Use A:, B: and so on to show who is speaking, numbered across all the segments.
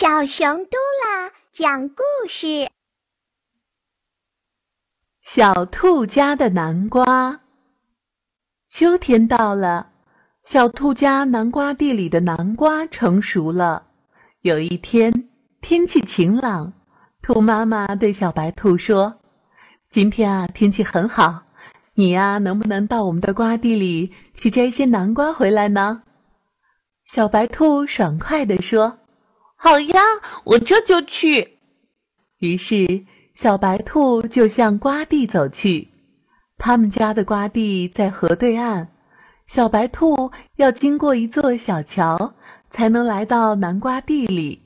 A: 小熊嘟啦讲故事：
B: 小兔家的南瓜。秋天到了，小兔家南瓜地里的南瓜成熟了。有一天，天气晴朗，兔妈妈对小白兔说：“今天啊，天气很好，你呀，能不能到我们的瓜地里去摘一些南瓜回来呢？”小白兔爽快地说。
C: 好呀，我这就去。
B: 于是，小白兔就向瓜地走去。他们家的瓜地在河对岸，小白兔要经过一座小桥，才能来到南瓜地里。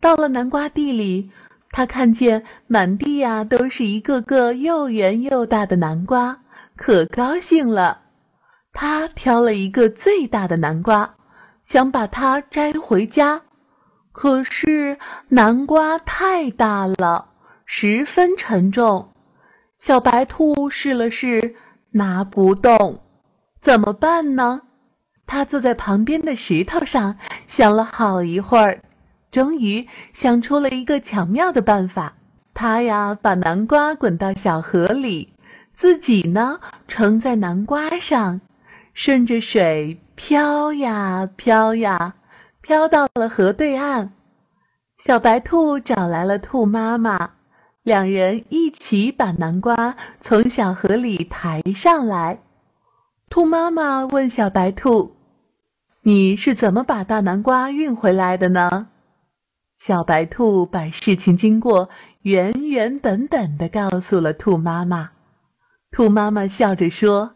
B: 到了南瓜地里，他看见满地呀都是一个个又圆又大的南瓜，可高兴了。他挑了一个最大的南瓜，想把它摘回家。可是南瓜太大了，十分沉重。小白兔试了试，拿不动，怎么办呢？他坐在旁边的石头上，想了好一会儿，终于想出了一个巧妙的办法。他呀，把南瓜滚到小河里，自己呢，盛在南瓜上，顺着水飘呀飘呀。飘到了河对岸，小白兔找来了兔妈妈，两人一起把南瓜从小河里抬上来。兔妈妈问小白兔：“你是怎么把大南瓜运回来的呢？”小白兔把事情经过原原本本的告诉了兔妈妈。兔妈妈笑着说：“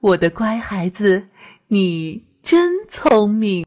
B: 我的乖孩子，你真聪明。”